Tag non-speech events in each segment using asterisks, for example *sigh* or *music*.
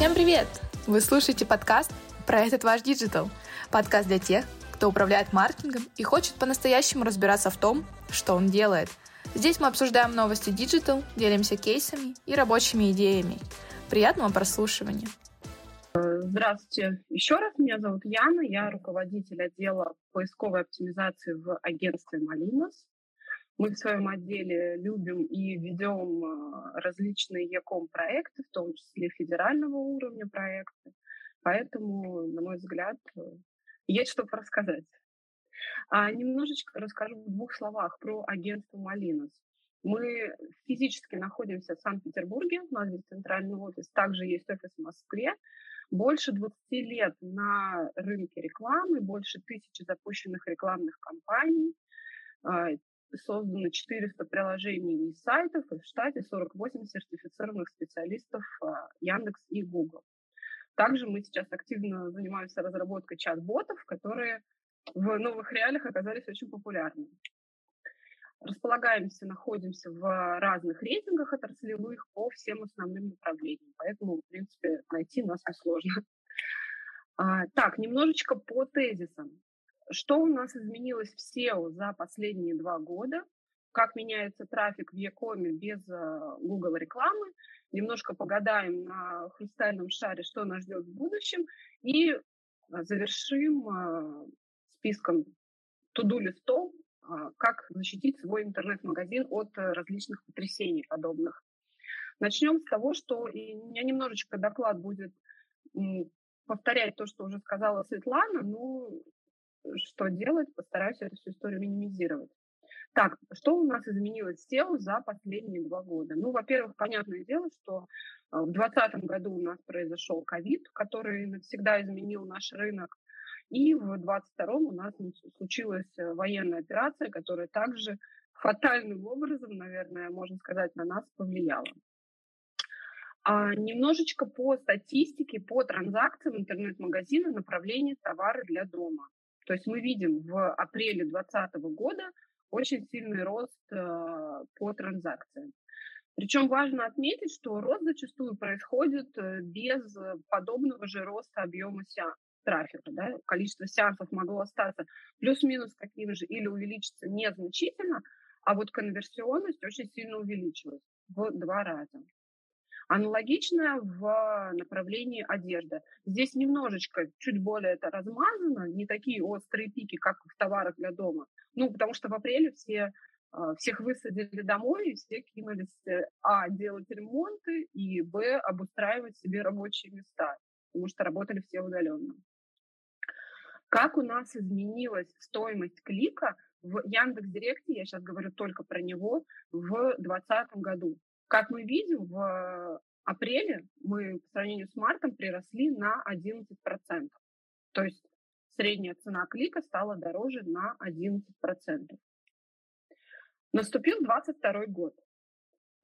Всем привет! Вы слушаете подкаст про этот ваш digital. Подкаст для тех, кто управляет маркетингом и хочет по-настоящему разбираться в том, что он делает. Здесь мы обсуждаем новости digital, делимся кейсами и рабочими идеями. Приятного прослушивания! Здравствуйте еще раз, меня зовут Яна, я руководитель отдела поисковой оптимизации в агентстве Малинос. Мы в своем отделе любим и ведем а, различные e-com проекты, в том числе федерального уровня проекты. Поэтому, на мой взгляд, есть что рассказать. А немножечко расскажу в двух словах про агентство Малинос. Мы физически находимся в Санкт-Петербурге, у нас здесь центральный офис, также есть офис в Москве. Больше 20 лет на рынке рекламы, больше тысячи запущенных рекламных кампаний, а, создано 400 приложений и сайтов, и в штате 48 сертифицированных специалистов а, Яндекс и Google. Также мы сейчас активно занимаемся разработкой чат-ботов, которые в новых реалиях оказались очень популярными. Располагаемся, находимся в разных рейтингах отраслевых по всем основным направлениям, поэтому, в принципе, найти нас несложно. А, так, немножечко по тезисам. Что у нас изменилось в SEO за последние два года? Как меняется трафик в Якоме без э, Google рекламы? Немножко погадаем на хрустальном шаре, что нас ждет в будущем. И э, завершим э, списком туду листов, как защитить свой интернет-магазин от различных потрясений подобных. Начнем с того, что и у меня немножечко доклад будет повторять то, что уже сказала Светлана, но что делать, постараюсь эту всю историю минимизировать. Так, что у нас изменилось в SEO за последние два года? Ну, во-первых, понятное дело, что а, в 2020 году у нас произошел ковид, который навсегда изменил наш рынок, и в 2022 у нас случилась э, военная операция, которая также фатальным образом, наверное, можно сказать, на нас повлияла. А немножечко по статистике, по транзакциям интернет-магазина направление товары для дома. То есть мы видим в апреле 2020 года очень сильный рост э, по транзакциям. Причем важно отметить, что рост зачастую происходит э, без подобного же роста объема сеанс, трафика. Да? Количество сеансов могло остаться плюс-минус таким же или увеличиться незначительно, а вот конверсионность очень сильно увеличилась в два раза. Аналогичное в направлении одежды. Здесь немножечко, чуть более это размазано, не такие острые пики, как в товарах для дома. Ну, потому что в апреле все а, всех высадили домой, и все кинулись, э, а, делать ремонты, и, б, обустраивать себе рабочие места, потому что работали все удаленно. Как у нас изменилась стоимость клика в Яндекс.Директе, я сейчас говорю только про него, в 2020 году. Как мы видим, в апреле мы по сравнению с мартом приросли на 11%. То есть средняя цена клика стала дороже на 11%. Наступил 22 год.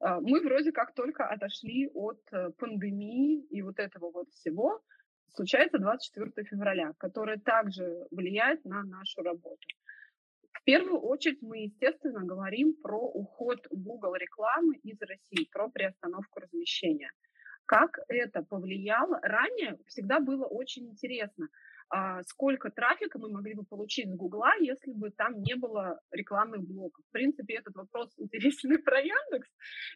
А, мы вроде как только отошли от э, пандемии и вот этого вот всего. Случается 24 февраля, которое также влияет на нашу работу. В первую очередь мы, естественно, говорим про уход Google рекламы из России, про приостановку размещения. Как это повлияло? Ранее всегда было очень интересно – сколько трафика мы могли бы получить с Гугла, если бы там не было рекламных блоков. В принципе, этот вопрос *laughs* интересен и про Яндекс,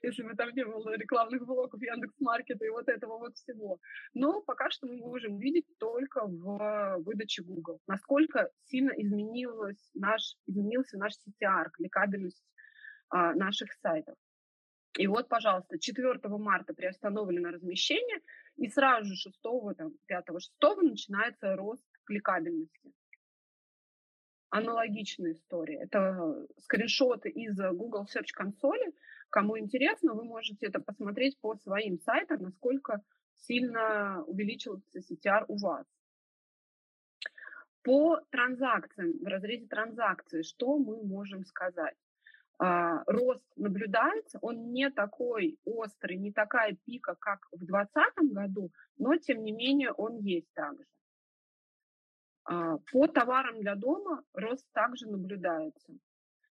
если бы там не было рекламных блоков Яндекс Маркета и вот этого вот всего. Но пока что мы можем видеть только в выдаче Google, насколько сильно изменилось наш, изменился наш CTR, кликабельность а, наших сайтов. И вот, пожалуйста, 4 марта приостановлено размещение, и сразу же 6, там, 5, 6 начинается рост кликабельности. Аналогичная история. Это скриншоты из Google Search консоли. Кому интересно, вы можете это посмотреть по своим сайтам, насколько сильно увеличился CTR у вас. По транзакциям, в разрезе транзакций, что мы можем сказать? А, рост наблюдается, он не такой острый, не такая пика, как в 2020 году, но тем не менее он есть также. А, по товарам для дома рост также наблюдается.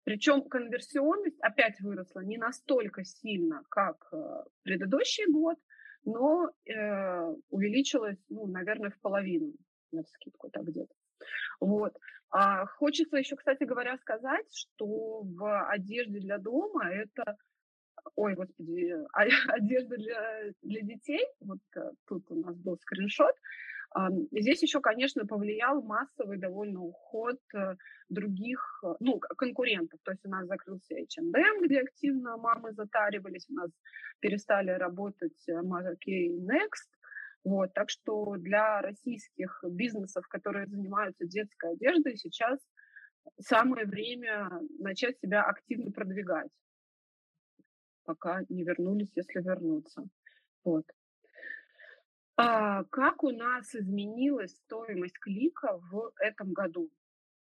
Причем конверсионность опять выросла не настолько сильно, как э, предыдущий год, но э, увеличилось, ну, наверное, в половину, на скидку так где-то. Вот. А хочется еще, кстати говоря, сказать, что в одежде для дома это ой, господи, *laughs* одежда для, для детей, вот э, тут у нас был скриншот, Здесь еще, конечно, повлиял массовый довольно уход э, других, э, ну, конкурентов. То есть у нас закрылся H&M, где активно мамы затаривались, у нас перестали работать K Next. Вот, так что для российских бизнесов, которые занимаются детской одеждой, сейчас самое время начать себя активно продвигать, пока не вернулись, если вернуться. Вот. А, как у нас изменилась стоимость клика в этом году?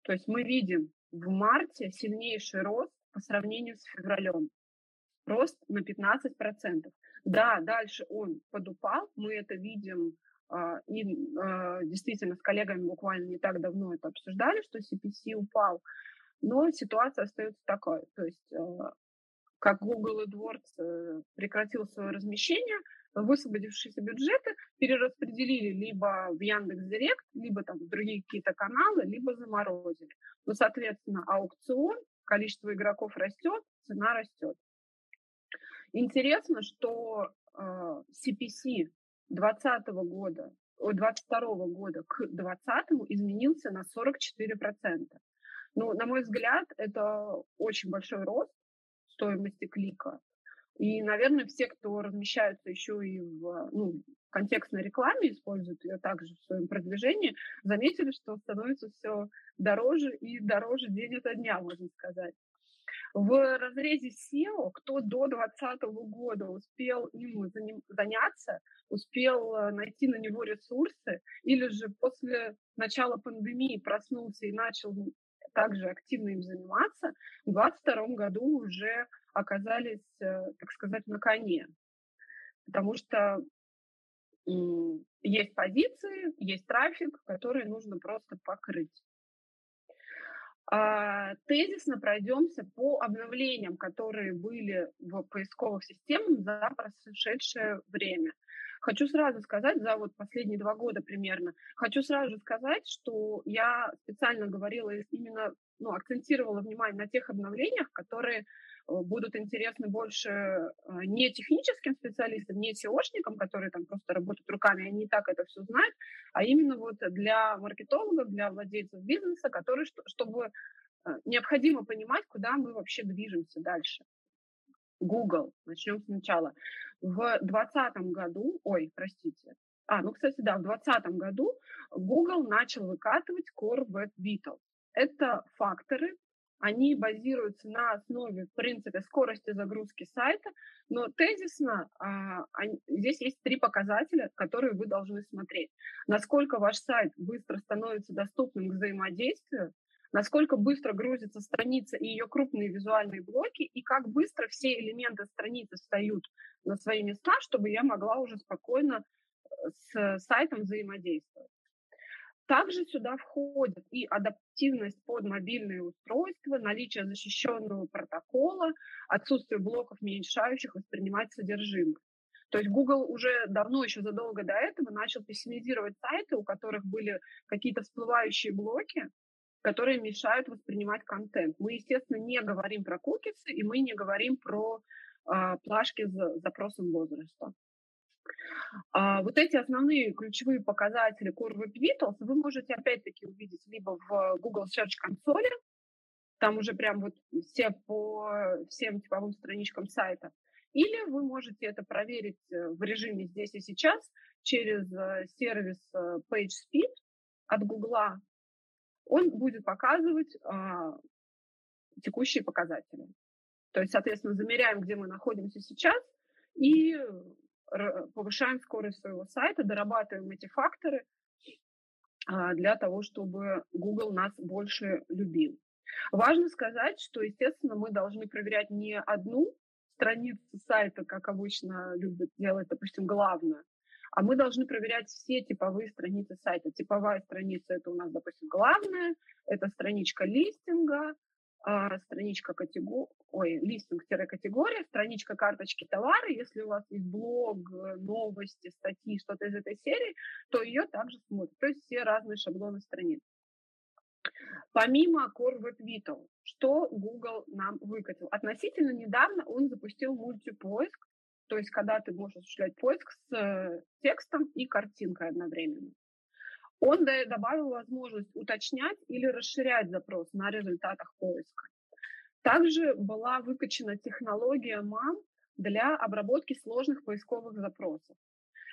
То есть мы видим в марте сильнейший рост по сравнению с февралем. Рост на 15%. Да, дальше он подупал, мы это видим а, и а, действительно с коллегами буквально не так давно это обсуждали, что CPC упал, но ситуация остается такой. То есть как Google AdWords э, прекратил свое размещение, высвободившиеся бюджеты перераспределили либо в Яндекс.Директ, либо там в другие какие-то каналы, либо заморозили. Ну, соответственно, аукцион, количество игроков растет, цена растет. Интересно, что э, CPC 2020 года, 22 года к 2020 изменился на 44%. Ну, на мой взгляд, это очень большой рост стоимости клика. И, наверное, все, кто размещаются еще и в ну, контекстной рекламе, используют ее также в своем продвижении, заметили, что становится все дороже и дороже день ото дня, можно сказать. В разрезе SEO, кто до 2020 года успел им заняться, успел э, найти на него ресурсы, или же после начала пандемии проснулся и начал также активно им заниматься, в 2022 году уже оказались, э, так сказать, на коне. Потому что есть позиции, есть трафик, который нужно просто покрыть. А, тезисно пройдемся по обновлениям, которые были в поисковых системах за прошедшее время. Хочу сразу сказать, за вот последние два года примерно, хочу сразу сказать, что я специально говорила именно, ну, акцентировала внимание на тех обновлениях, которые будут интересны больше э, не техническим специалистам, не SEOшникам, которые там просто работают руками, они и так это все знают, а именно вот для маркетологов, для владельцев бизнеса, которые, чтобы э, необходимо понимать, куда мы вообще движемся дальше. Google, начнем сначала. В 2020 году, ой, простите, а, ну, кстати, да, в 2020 году Google начал выкатывать Core Web Vitals. Это факторы, они базируются на основе, принципе, скорости загрузки сайта, но тезисно а, они, здесь есть три показателя, которые вы должны смотреть. Насколько ваш сайт быстро становится доступным к взаимодействию, насколько быстро грузится страница и ее крупные визуальные блоки, и как быстро все элементы страницы встают на свои места, чтобы я могла уже спокойно э, с сайтом взаимодействовать. Также сюда входит и адаптивность под мобильные устройства, наличие защищенного протокола, отсутствие блоков, мешающих воспринимать содержимое. То есть Google уже давно, еще задолго до этого, начал пессимизировать сайты, у которых были какие-то всплывающие блоки, которые мешают воспринимать контент. Мы, естественно, не говорим про кукисы, и мы не говорим про э, плашки с запросом возраста. А, вот эти основные ключевые показатели Core Web Vitals вы можете опять-таки увидеть либо в Google Search консоли, там уже прям вот все по всем типовым страничкам сайта, или вы можете это проверить э, в режиме здесь и сейчас через э, сервис э, PageSpeed от Google. Он будет показывать а, текущие показатели. То есть, соответственно, замеряем, где мы находимся сейчас, и повышаем скорость своего сайта, дорабатываем эти факторы а, для того, чтобы Google нас больше любил. Важно сказать, что, естественно, мы должны проверять не одну страницу сайта, как обычно любят делать, допустим, главную, а мы должны проверять все типовые страницы сайта. Типовая страница – это у нас, допустим, главная, это страничка листинга, страничка категории, ой, листинг-категория, страничка карточки товара. Если у вас есть блог, новости, статьи, что-то из этой серии, то ее также смотрят. То есть все разные шаблоны страниц. Помимо Core Web Vital, что Google нам выкатил? Относительно недавно он запустил мультипоиск, то есть когда ты можешь осуществлять поиск с э, текстом и картинкой одновременно. Он добавил возможность уточнять или расширять запрос на результатах поиска. Также была выкачана технология MAM для обработки сложных поисковых запросов.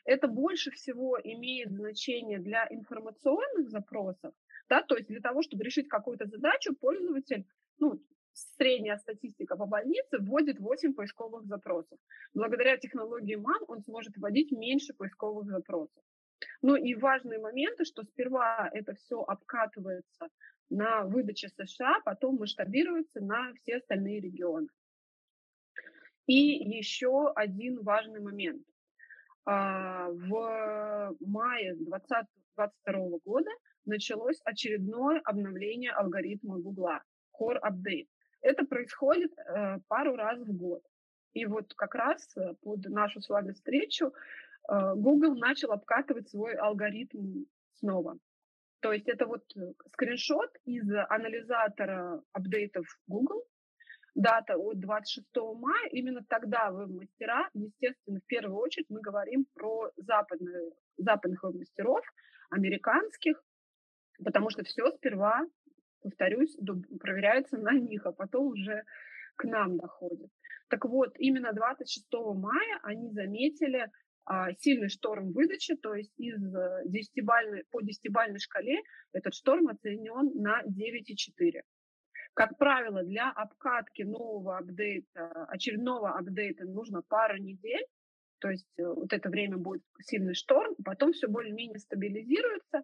Это больше всего имеет значение для информационных запросов, да, то есть для того, чтобы решить какую-то задачу, пользователь, ну, средняя статистика по больнице вводит 8 поисковых запросов. Благодаря технологии MAM он сможет вводить меньше поисковых запросов. Ну и важные моменты, что сперва это все обкатывается на выдаче США, потом масштабируется на все остальные регионы. И еще один важный момент. А, в мае 2022 года началось очередное обновление алгоритма Гугла, Core Update. Это происходит э, пару раз в год. И вот как раз э, под нашу с вами встречу Google начал обкатывать свой алгоритм снова. То есть это вот э, скриншот из анализатора апдейтов Google, дата от 26 мая, именно тогда веб-мастера, естественно, в первую очередь мы говорим про западные, западных веб-мастеров, американских, потому что все сперва, повторюсь, проверяется на них, а потом уже к нам доходит. Так вот, именно 26 мая они заметили сильный шторм выдачи, то есть из 10 по 10-бальной шкале этот шторм оценен на 9,4. Как правило, для обкатки нового апдейта, очередного апдейта нужно пару недель, то есть э, вот это время будет сильный шторм, потом все более-менее стабилизируется.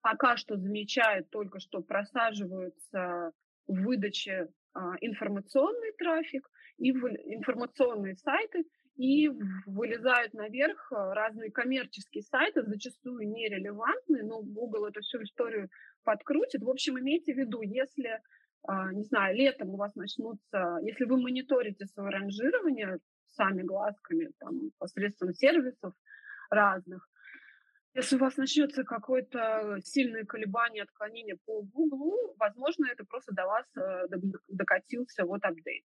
Пока что замечают только, что просаживаются в выдаче а, информационный трафик и информационные сайты – и вылезают наверх э, разные коммерческие сайты, зачастую нерелевантные, но Google эту всю историю подкрутит. В общем, имейте в виду, если, а, не знаю, летом у вас начнутся, если вы мониторите свое ранжирование сами глазками, там, посредством сервисов разных, если у вас начнется какое-то сильное колебание, отклонение по Google, возможно, это просто до вас э, докатился вот апдейт.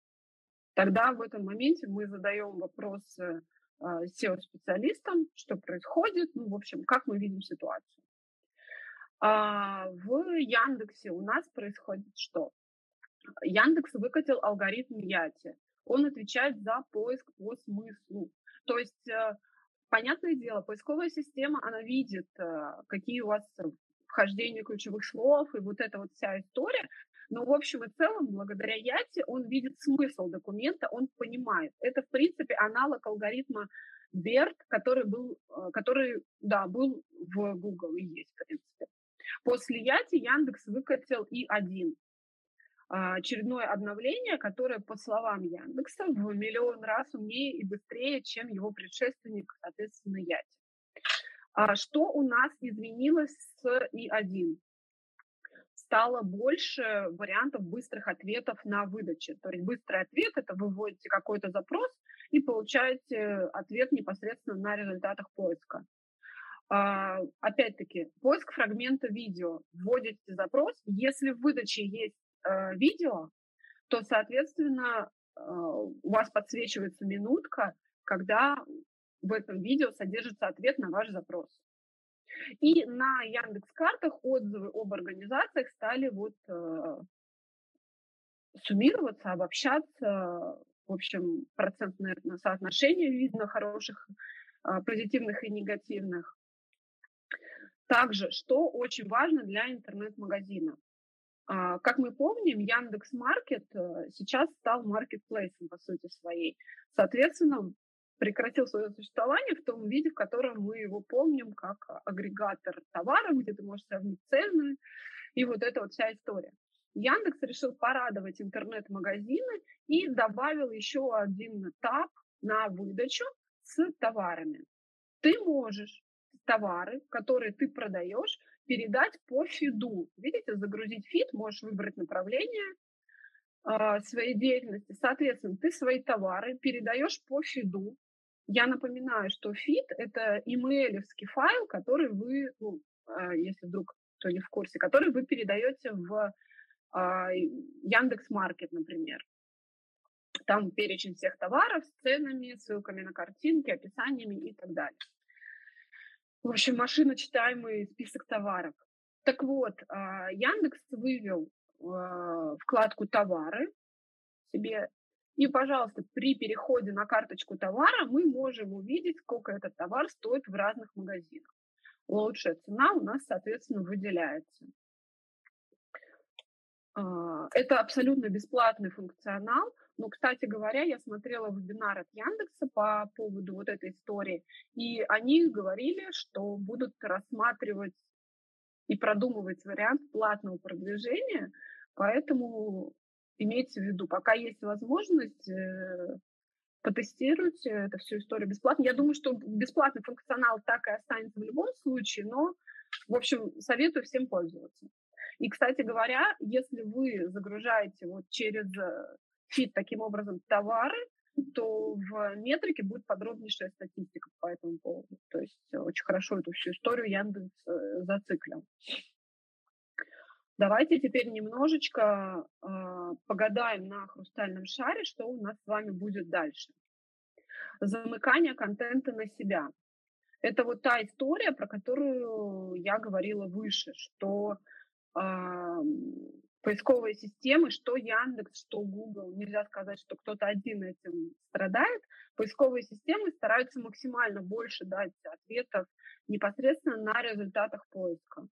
Тогда в этом моменте мы задаем вопросы SEO-специалистам, что происходит, ну, в общем, как мы видим ситуацию. А в Яндексе у нас происходит что? Яндекс выкатил алгоритм Яти. Он отвечает за поиск по смыслу. То есть, э, понятное дело, поисковая система, она видит, э, какие у вас вхождения ключевых слов и вот эта вот вся история. Но в общем и целом, благодаря Яти, он видит смысл документа, он понимает. Это, в принципе, аналог алгоритма BERT, который был, э, который, да, был в Google и есть, в принципе. После Яти Яндекс выкатил и один а, очередное обновление, которое, по словам Яндекса, в миллион раз умнее и быстрее, чем его предшественник, соответственно, Яти. А что у нас изменилось с И1? Стало больше вариантов быстрых ответов на выдаче. То есть быстрый ответ – это вы вводите какой-то запрос и получаете ответ непосредственно на результатах поиска. А, опять-таки, поиск фрагмента видео. Вводите запрос. Если в выдаче есть э, видео, то, соответственно, э, у вас подсвечивается минутка, когда в этом видео содержится ответ на ваш запрос. И на Яндекс картах отзывы об организациях стали вот э, суммироваться, обобщаться. В общем, процентное соотношение видно хороших, э, позитивных и негативных. Также, что очень важно для интернет-магазина. Э, как мы помним, Яндекс Маркет э, сейчас стал маркетплейсом по сути своей. Соответственно, прекратил свое существование в том виде, в котором мы его помним, как агрегатор товаров, где ты можешь сравнить цены, и вот эта вот вся история. Яндекс решил порадовать интернет-магазины и добавил еще один этап на выдачу с товарами. Ты можешь товары, которые ты продаешь, передать по фиду. Видите, загрузить фид, можешь выбрать направление э, своей деятельности. Соответственно, ты свои товары передаешь по фиду. Я напоминаю, что фид – это имейлевский файл, который вы, ну, э, если вдруг кто не в курсе, который вы передаете в э, Яндекс Маркет, например. Там перечень всех товаров с ценами, ссылками на картинки, описаниями и так далее. В общем, машина читаемый список товаров. Так вот, а, Яндекс вывел а, вкладку «Товары» себе. И, пожалуйста, при переходе на карточку товара мы можем увидеть, сколько этот товар стоит в разных магазинах. Лучшая цена у нас, соответственно, выделяется. А, это абсолютно бесплатный функционал, но, кстати говоря, я смотрела вебинар от Яндекса по поводу вот этой истории, и они говорили, что будут рассматривать и продумывать вариант платного продвижения, поэтому имейте в виду, пока есть возможность, э, потестируйте эту всю историю бесплатно. Я думаю, что бесплатный функционал так и останется в любом случае, но, в общем, советую всем пользоваться. И, кстати говоря, если вы загружаете вот через э, фит таким образом товары, то в метрике будет подробнейшая статистика по этому поводу. То есть очень хорошо эту всю историю Яндекс э, зациклил. Давайте теперь немножечко э, погадаем на хрустальном шаре, что у нас с вами будет дальше. Замыкание контента на себя. Это вот та история, про которую я говорила выше, что поисковые системы, что Яндекс, что Google, нельзя сказать, что кто-то один этим страдает. Поисковые системы стараются максимально больше дать ответов непосредственно на результатах поиска.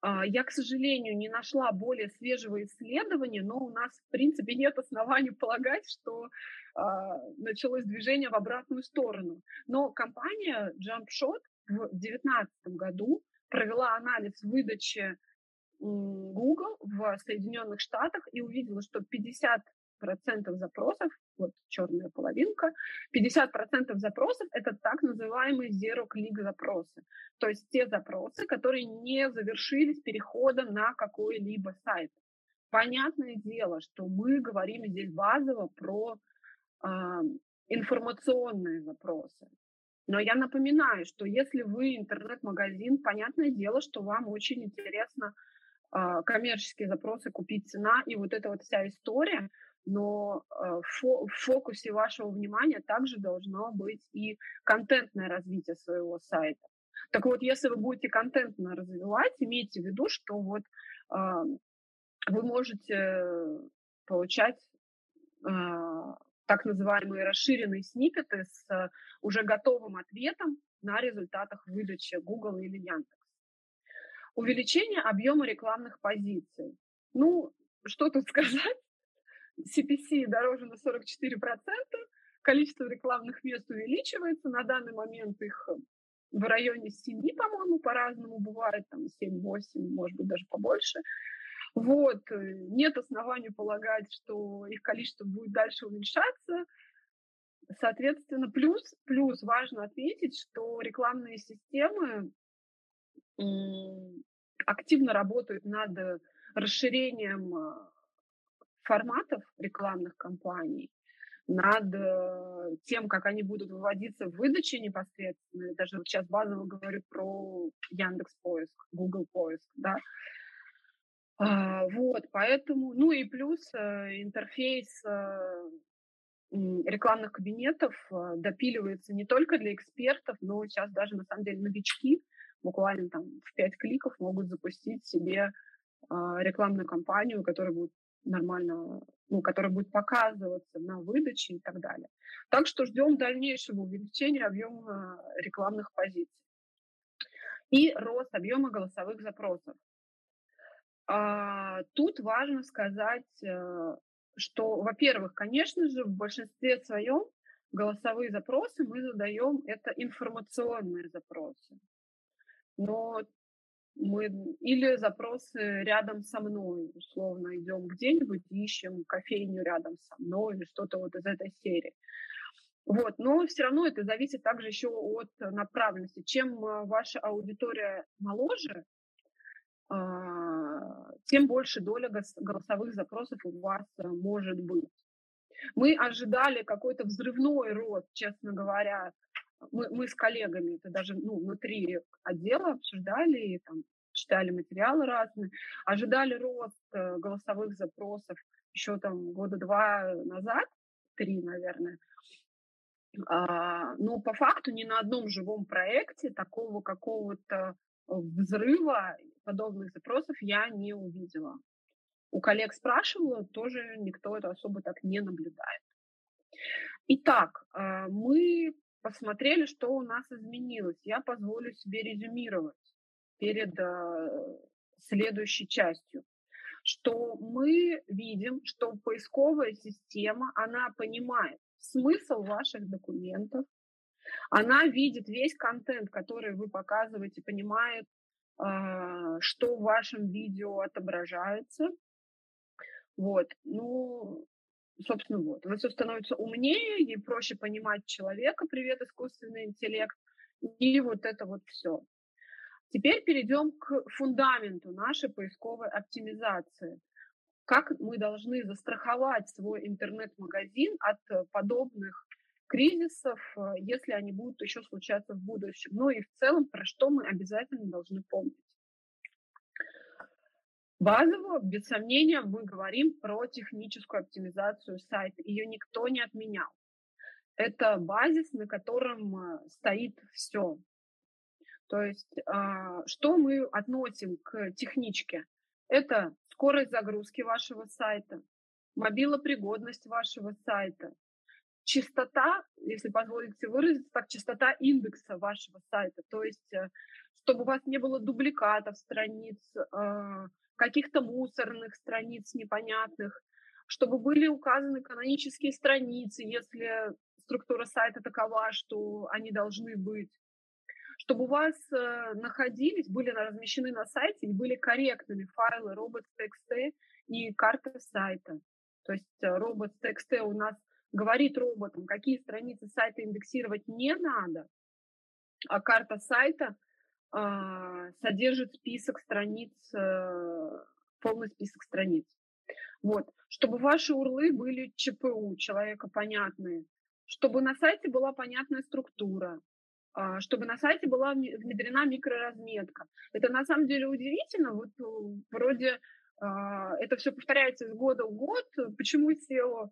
А, я, к сожалению, не нашла более свежего исследования, но у нас, в принципе, нет оснований полагать, что а, началось движение в обратную сторону. Но компания JumpShot в 2019 году провела анализ выдачи Google в Соединенных Штатах и увидела, что 50 процентов запросов, вот черная половинка, 50 процентов запросов – это так называемые zero-click запросы. То есть те запросы, которые не завершились переходом на какой-либо сайт. Понятное дело, что мы говорим здесь базово про э, информационные запросы. Но я напоминаю, что если вы интернет-магазин, понятное дело, что вам очень интересно э, коммерческие запросы, купить цена и вот эта вот вся история – но э, в фокусе вашего внимания также должно быть и контентное развитие своего сайта. Так вот, если вы будете контентно развивать, имейте в виду, что вот а, вы можете получать а, так называемые расширенные сниппеты с уже готовым ответом на результатах выдачи Google или Яндекс. Увеличение объема рекламных позиций. Ну, что тут *laughs* сказать? CPC дороже на 44%, количество рекламных мест увеличивается, на данный момент их в районе 7, по-моему, по-разному бывает, там 7-8, может быть, даже побольше. Вот, э, нет оснований полагать, что их количество будет дальше уменьшаться. Соответственно, плюс, плюс важно отметить, что рекламные системы активно работают над расширением а, форматов рекламных кампаний, над э, тем, как они будут выводиться в выдаче непосредственно. Даже вот сейчас базово говорю про Яндекс Поиск, Google Поиск, да. А, вот, поэтому, ну и плюс э, интерфейс э, рекламных кабинетов допиливается не только для экспертов, но сейчас даже на самом деле новички буквально там в пять кликов могут запустить себе рекламную кампанию, которая будет нормально, ну, который будет показываться на выдаче и так далее. Так что ждем дальнейшего увеличения объема рекламных позиций. И рост объема голосовых запросов. А, тут важно сказать, э, что, во-первых, конечно же, в большинстве своем голосовые запросы мы задаем это информационные запросы. Но мы или запросы рядом со мной, условно, идем где-нибудь, ищем кофейню рядом со мной или что-то вот из этой серии. Вот, но все равно это зависит также еще от направленности. Чем а, ваша аудитория моложе, а, тем больше доля голосовых запросов у вас э, может быть. Мы ожидали какой-то взрывной рост, честно говоря. Мы, мы с коллегами это даже ну, внутри отдела обсуждали, и, там, читали материалы разные, ожидали рост э, голосовых запросов еще там года два назад, три, наверное. А, но по факту ни на одном живом проекте такого какого-то взрыва подобных запросов я не увидела. У коллег спрашивала, тоже никто это особо так не наблюдает. Итак, а, мы посмотрели, что у нас изменилось. Я позволю себе резюмировать перед а, следующей частью что мы видим, что поисковая система, она понимает смысл ваших документов, она видит весь контент, который вы показываете, понимает, а, что в вашем видео отображается. Вот, ну, собственно, вот. Вы все становится умнее и проще понимать человека. Привет, искусственный интеллект. И вот это вот все. Теперь перейдем к фундаменту нашей поисковой оптимизации. Как мы должны застраховать свой интернет-магазин от э, подобных кризисов, э, если они будут еще случаться в будущем. Ну и в целом, про что мы обязательно должны помнить. Базово, без сомнения, мы говорим про техническую оптимизацию сайта. Ее никто не отменял. Это базис, на котором э, стоит все. То есть, а, что мы относим к техничке? Это скорость загрузки вашего сайта, мобилопригодность вашего сайта, частота, если позволите выразиться так, частота индекса вашего сайта, то есть э, чтобы у вас не было дубликатов страниц, а, каких-то мусорных страниц непонятных, чтобы были указаны канонические страницы, если структура сайта такова, что они должны быть, чтобы у вас э, находились, были размещены на сайте и были корректными файлы robots.txt и карта сайта. То есть э, robots.txt у нас говорит роботам, какие страницы сайта индексировать не надо, а карта сайта э, содержит список страниц, э, полный список страниц. Вот. Чтобы ваши урлы были ЧПУ, человека понятные, чтобы на сайте была понятная структура, а, чтобы на сайте была внедрена микроразметка. Это на самом деле удивительно. Вот э, вроде а, это все повторяется из года в год. Почему SEO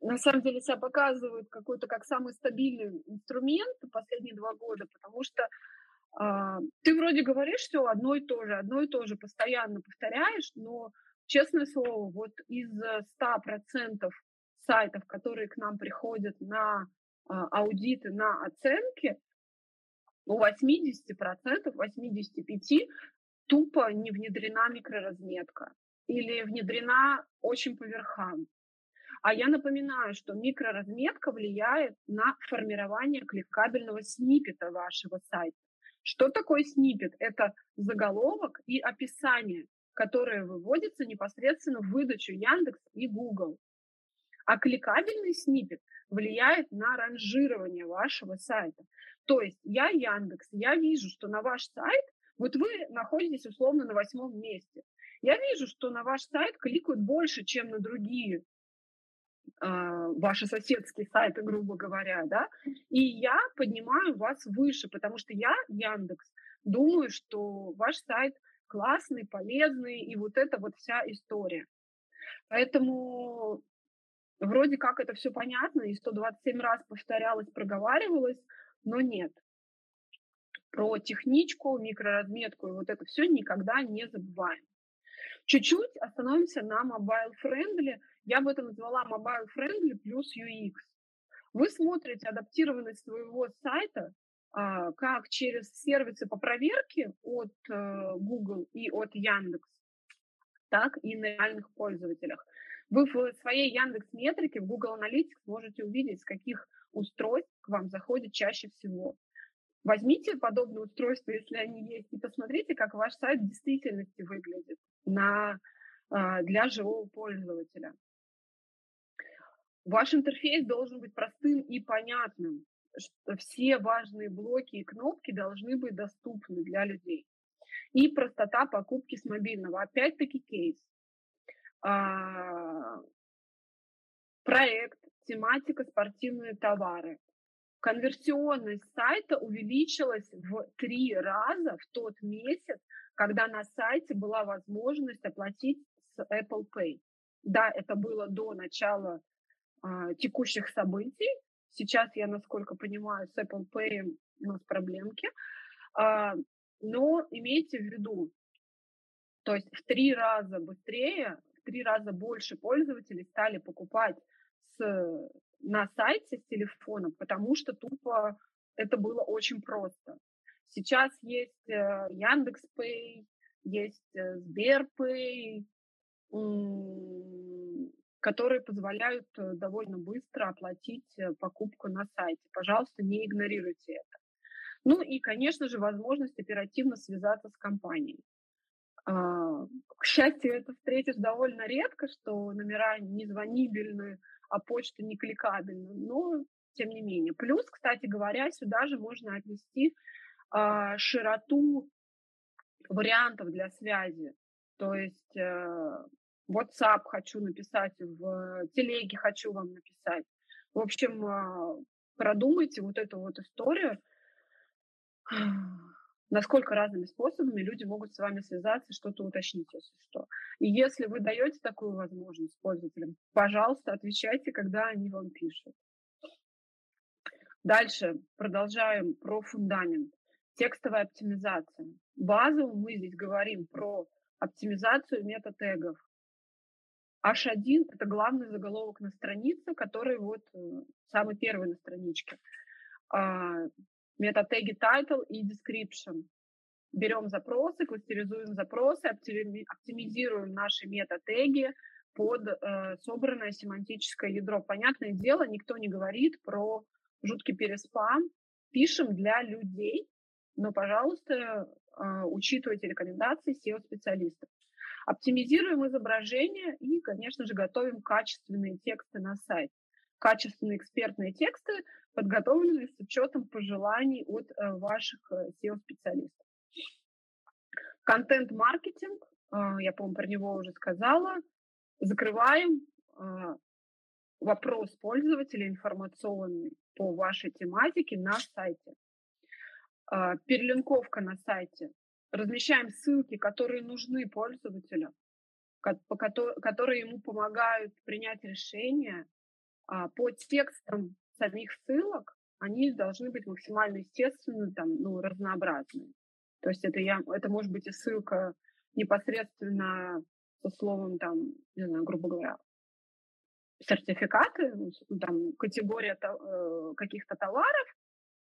на самом деле себя показывает какой-то как самый стабильный инструмент последние два года, потому что а, ты вроде говоришь все одно и то же, одно и то же постоянно повторяешь, но, честное слово, вот из 100% сайтов, которые к нам приходят на а, аудиты на оценки, у 80%, 85% тупо не внедрена микроразметка или внедрена очень по верхам. А я напоминаю, что микроразметка влияет на формирование кликабельного снипета вашего сайта. Что такое снипет? Это заголовок и описание, которые выводятся непосредственно в выдачу Яндекс и Google. А кликабельный снипет влияет на ранжирование вашего сайта. То есть я Яндекс, я вижу, что на ваш сайт, вот вы находитесь условно на восьмом месте. Я вижу, что на ваш сайт кликают больше, чем на другие ваши соседские сайты, грубо говоря, да, и я поднимаю вас выше, потому что я, Яндекс, думаю, что ваш сайт классный, полезный, и вот это вот вся история. Поэтому Вроде как это все понятно, и 127 раз повторялось, проговаривалось, но нет. Про техничку, микроразметку и вот это все никогда не забываем. Чуть-чуть остановимся на mobile friendly. Я бы это назвала mobile friendly плюс UX. Вы смотрите адаптированность своего сайта а, как через сервисы по проверке от э, Google и от Яндекс, так и на реальных пользователях. Вы в своей Яндекс Метрике, в Google Analytics можете увидеть, с каких устройств к вам заходит чаще всего. Возьмите подобные устройства, если они есть, и посмотрите, как ваш сайт в действительности выглядит на, а, для живого пользователя. Ваш интерфейс должен быть простым и понятным. Все важные блоки и кнопки должны быть доступны для людей. И простота покупки с мобильного. Опять-таки кейс. А, проект, тематика, спортивные товары. Конверсионность сайта увеличилась в три раза в тот месяц, когда на сайте была возможность оплатить с Apple Pay. Да, это было до начала а, текущих событий. Сейчас я, насколько понимаю, с Apple Pay у нас проблемки. А, но имейте в виду, то есть в три раза быстрее, в три раза больше пользователей стали покупать с, на сайте с телефоном, потому что тупо это было очень просто. Сейчас есть э, Яндекс.Пэй, есть э, Сберпэй, которые позволяют э, довольно быстро оплатить покупку на сайте. Пожалуйста, не игнорируйте это. Ну и, конечно же, возможность оперативно связаться с компанией. А, к счастью, это встретишь довольно редко, что номера не звонибельны, а почта не кликабельна, но тем не менее. Плюс, кстати говоря, сюда же можно отнести а, широту вариантов для связи. То есть э, WhatsApp хочу написать, в телеге хочу вам написать. В общем, э, продумайте вот эту вот историю, *sighs* насколько разными способами люди могут с вами связаться, что-то уточнить, если что. И если вы даете такую возможность пользователям, пожалуйста, отвечайте, когда они вам пишут. Дальше продолжаем про фундамент. Текстовая оптимизация. Базово мы здесь говорим про оптимизацию метатегов. H1 – это главный заголовок на странице, который вот э, самый первый на страничке. А, метатеги title и description. Берем запросы, кластеризуем запросы, оптимизируем наши метатеги под э, собранное семантическое ядро. Понятное дело, никто не говорит про жуткий переспам. Пишем для людей, но, пожалуйста, э, учитывайте рекомендации SEO-специалистов. Оптимизируем изображение и, конечно же, готовим качественные тексты на сайт. Качественные экспертные тексты подготовлены с учетом пожеланий от э, ваших э, SEO-специалистов. Контент-маркетинг, э, я, по-моему, про него уже сказала. Закрываем вопрос пользователя информационный по вашей тематике на сайте. Перелинковка на сайте. Размещаем ссылки, которые нужны пользователю, которые ему помогают принять решение а, по текстам самих ссылок, они должны быть максимально естественны, там, ну, разнообразные. То есть это, я, это может быть и ссылка непосредственно со словом, там, не знаю, грубо говоря, сертификаты, ну, там, категория э, каких-то товаров,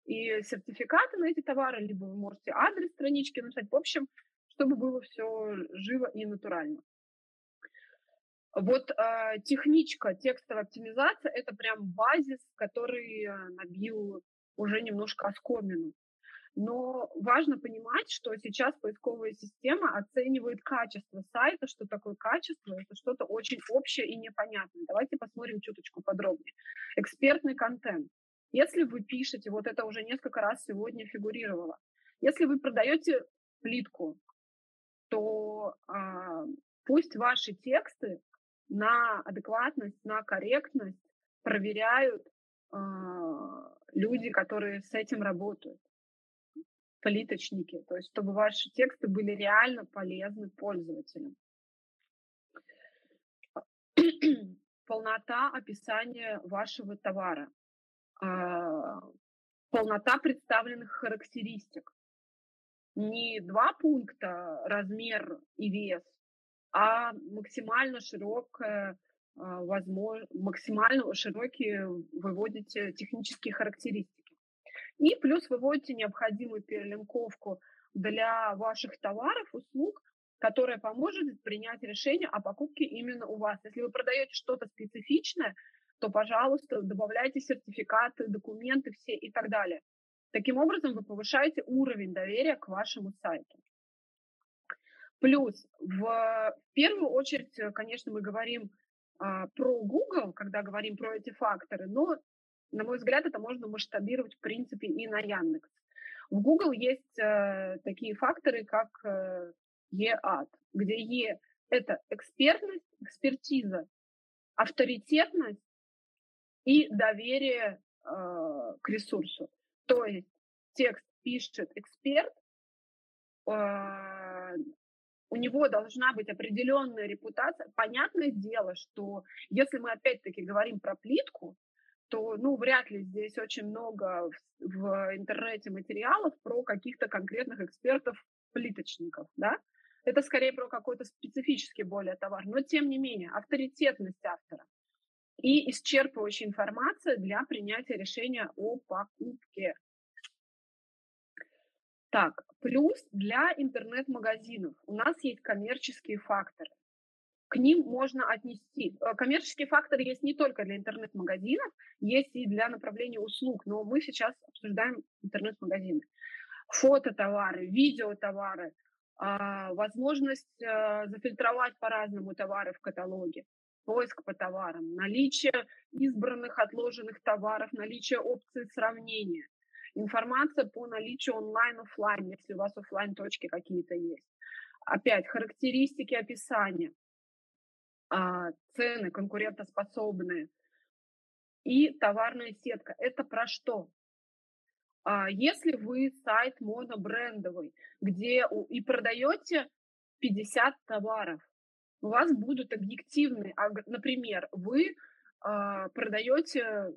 и сертификаты на эти товары, либо вы можете адрес странички написать. В общем, чтобы было все живо и натурально. Вот э, техничка текстовой оптимизации – это прям базис, который э, набил уже немножко оскомину. Но важно понимать, что сейчас поисковая система оценивает качество сайта. Что такое качество? Это что-то очень общее и непонятное. Давайте посмотрим чуточку подробнее. Экспертный контент. Если вы пишете, вот это уже несколько раз сегодня фигурировало, если вы продаете плитку, то а, пусть ваши тексты на адекватность, на корректность проверяют э, люди, которые с этим работают, плиточники, то есть чтобы ваши тексты были реально полезны пользователям. Полнота описания вашего товара, полнота представленных характеристик. Не два пункта, размер и вес, а максимально широкое, а, возможно, максимально широкие выводите технические характеристики. И плюс выводите необходимую перелинковку для ваших товаров, услуг, которая поможет принять решение о покупке именно у вас. Если вы продаете что-то специфичное, то, пожалуйста, добавляйте сертификаты, документы все и так далее. Таким образом, вы повышаете уровень доверия к вашему сайту. Плюс в, первую очередь, э, конечно, мы говорим а, про Google, когда говорим про эти факторы, но, на мой взгляд, это можно масштабировать, в принципе, и на Яндекс. В Google есть э, такие факторы, как э, EAT, где E – это экспертность, экспертиза, авторитетность и доверие э, к ресурсу. То есть текст пишет эксперт, э, у него должна быть определенная репутация. Понятное дело, что если мы опять-таки говорим про плитку, то, ну, вряд ли здесь очень много в, в интернете материалов про каких-то конкретных экспертов-плиточников, да? Это скорее про какой-то специфический более товар. Но, тем не менее, авторитетность автора и исчерпывающая информация для принятия решения о покупке. Так, плюс для интернет-магазинов у нас есть коммерческие факторы. К ним можно отнести. Э, коммерческие факторы есть не только для интернет-магазинов, есть и для направления услуг, но мы сейчас обсуждаем интернет-магазины. Фототовары, видеотовары, а, возможность э, зафильтровать по-разному товары в каталоге, поиск по товарам, наличие избранных отложенных товаров, наличие опции сравнения – Информация по наличию онлайн-офлайн, если у вас офлайн точки какие-то есть. Опять характеристики описания, а, цены конкурентоспособные и товарная сетка. Это про что? А, если вы сайт монобрендовый, где и продаете 50 товаров, у вас будут объективные, например, вы а, продаете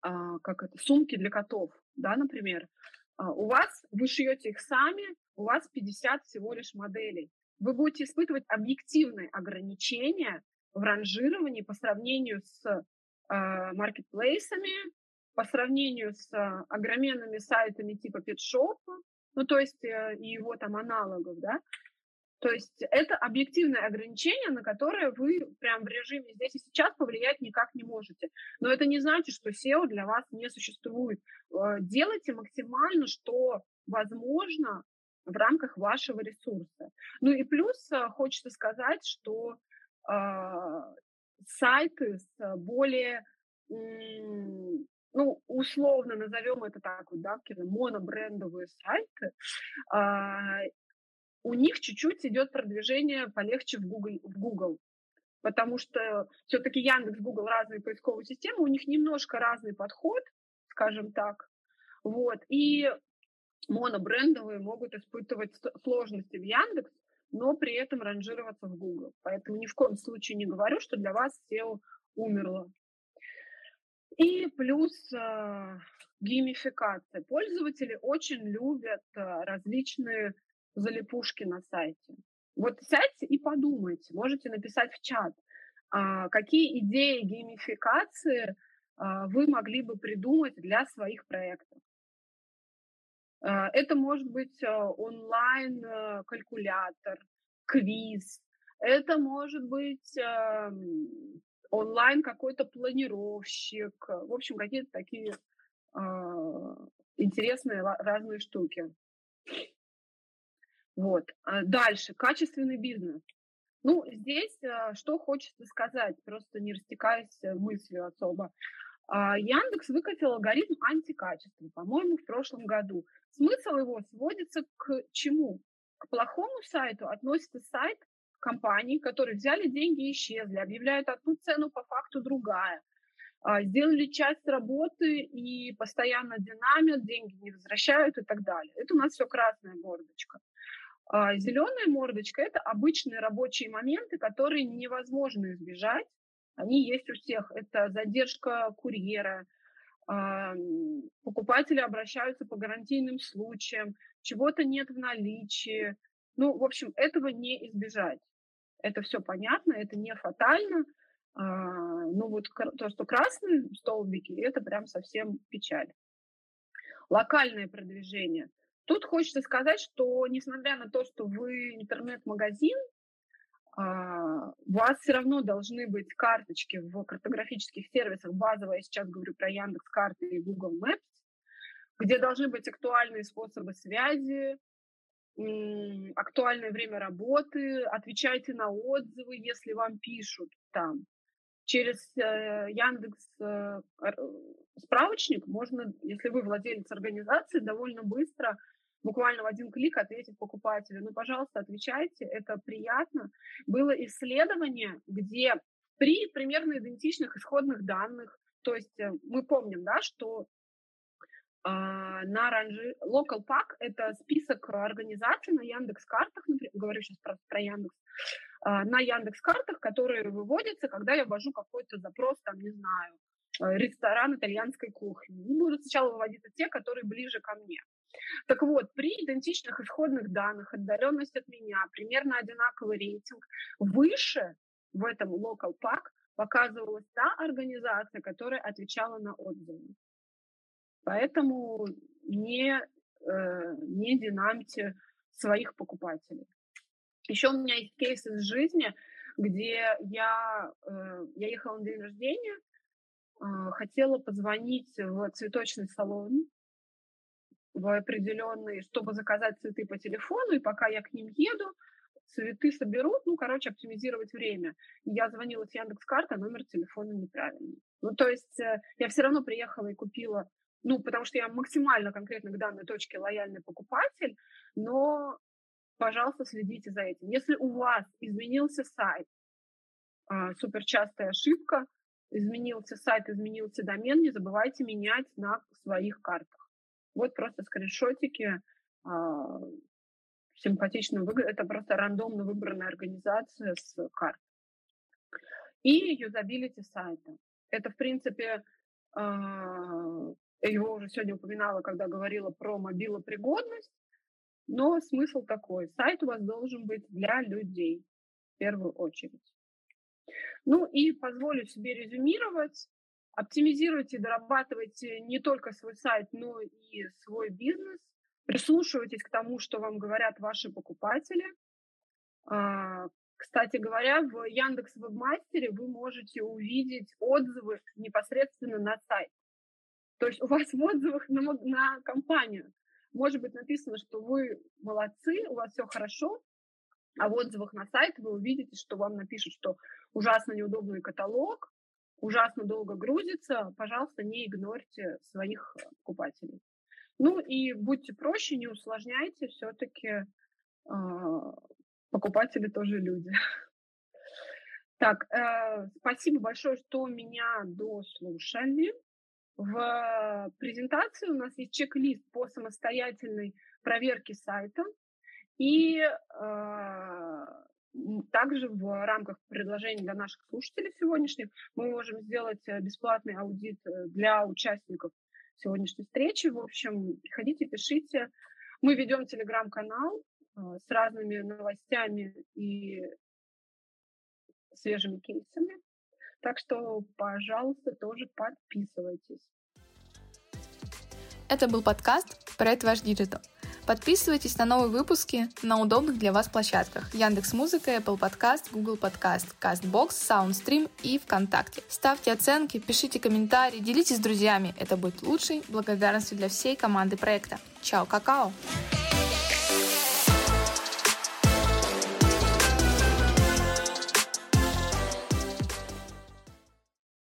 а, как это, сумки для котов, да, например, а, у вас, вы шьете их сами, у вас 50 всего лишь моделей. Вы будете испытывать объективные ограничения в ранжировании по сравнению с а, маркетплейсами, по сравнению с огроменными сайтами типа PetShop, ну, то есть э, и его там аналогов, да, то есть это объективное ограничение, на которое вы прям в режиме здесь и сейчас повлиять никак не можете. Но это не значит, что SEO для вас не существует. Э, делайте максимально, что возможно в рамках вашего ресурса. Ну и плюс э, хочется сказать, что э, сайты с более ну, условно назовем это так вот, да, монобрендовые сайты, а, у них чуть-чуть идет продвижение полегче в Google, в Google потому что все-таки Яндекс, Google разные поисковые системы, у них немножко разный подход, скажем так, вот, и монобрендовые могут испытывать сложности в Яндекс, но при этом ранжироваться в Google. Поэтому ни в коем случае не говорю, что для вас SEO умерло. И плюс э, геймификация. Пользователи очень любят э, различные залипушки на сайте. Вот сядьте и подумайте, можете написать в чат, а, какие идеи геймификации а, вы могли бы придумать для своих проектов. А, это может быть онлайн-калькулятор, квиз, это может быть онлайн какой-то планировщик, в общем, какие-то такие интересные разные штуки. Вот. А дальше. Качественный бизнес. Ну, здесь а, что хочется сказать, просто не растекаясь э, мыслью особо. А, Яндекс выкатил алгоритм антикачества, по-моему, в прошлом году. Смысл его сводится к чему? К плохому сайту относится сайт компаний, которые взяли деньги и исчезли, объявляют одну цену, по факту другая. Сделали часть работы и постоянно динамят, деньги не возвращают и так далее. Это у нас все красная мордочка. А зеленая мордочка – это обычные рабочие моменты, которые невозможно избежать. Они есть у всех. Это задержка курьера, а, покупатели обращаются по гарантийным случаям, чего-то нет в наличии. Ну, в общем, этого не избежать. Это все понятно, это не фатально. А, ну, вот то, что красные столбики, это прям совсем печаль. Локальное продвижение – Тут хочется сказать, что несмотря на то, что вы интернет-магазин, а, у вас все равно должны быть карточки в картографических сервисах, базовая, я сейчас говорю про Яндекс карты и Google Maps, где должны быть актуальные способы связи, актуальное время работы, отвечайте на отзывы, если вам пишут там. Через э, Яндекс э, справочник можно, если вы владелец организации, довольно быстро, буквально в один клик ответить покупателю. Ну, пожалуйста, отвечайте, это приятно. Было исследование, где при примерно идентичных исходных данных, то есть э, мы помним, да, что а, на ранжи... Local Pack — это список организаций на Яндекс-картах, например, говорю сейчас про, про Яндекс, а, на Яндекс-картах, которые выводятся, когда я ввожу какой-то запрос, там, не знаю, э, ресторан итальянской кухни. И будут сначала выводиться те, которые ближе ко мне. Так вот, при идентичных исходных данных, отдаленность от меня, примерно одинаковый рейтинг, выше в этом Local Pack показывалась та организация, которая отвечала на отзывы. Поэтому не, э, не динамьте своих покупателей. Еще у меня есть кейс из жизни, где я, э, я ехала на день рождения, э, хотела позвонить в цветочный салон, в определенный, чтобы заказать цветы по телефону, и пока я к ним еду, цветы соберут, ну, короче, оптимизировать время. Я звонила с Яндекс.Карты, а номер телефона неправильный. Ну, то есть я все равно приехала и купила ну, потому что я максимально конкретно к данной точке лояльный покупатель, но, пожалуйста, следите за этим. Если у вас изменился сайт, а, супер частая ошибка, изменился сайт, изменился домен, не забывайте менять на своих картах. Вот просто скриншотики, а, симпатично выглядит, это просто рандомно выбранная организация с карт. И юзабилити сайта. Это, в принципе, а, его уже сегодня упоминала, когда говорила про мобилопригодность. Но смысл такой. Сайт у вас должен быть для людей в первую очередь. Ну и позволю себе резюмировать. Оптимизируйте, дорабатывайте не только свой сайт, но и свой бизнес. Прислушивайтесь к тому, что вам говорят ваши покупатели. А, кстати говоря, в Яндекс Вебмастере вы можете увидеть отзывы непосредственно на сайт. То есть у вас в отзывах на, на компанию может быть написано, что вы молодцы, у вас все хорошо, а в отзывах на сайт вы увидите, что вам напишут, что ужасно неудобный каталог, ужасно долго грузится, пожалуйста, не игнорьте своих покупателей. Ну и будьте проще, не усложняйте, все-таки э, покупатели тоже люди. *laughs* Так, э, спасибо большое, что меня дослушали. В презентации у нас есть чек-лист по самостоятельной проверке сайта. И э, также в рамках предложений для наших слушателей сегодняшних мы можем сделать э, бесплатный аудит э, для участников сегодняшней встречи. В общем, приходите, пишите. Мы ведем телеграм-канал э, с разными новостями и свежими кейсами. Так что, пожалуйста, тоже подписывайтесь. Это был подкаст «Проект Ваш Digital». Подписывайтесь на новые выпуски на удобных для вас площадках Яндекс Музыка, Apple Podcast, Google Podcast, CastBox, SoundStream и ВКонтакте. Ставьте оценки, пишите комментарии, делитесь с друзьями. Это будет лучшей благодарностью для всей команды проекта. Чао, какао!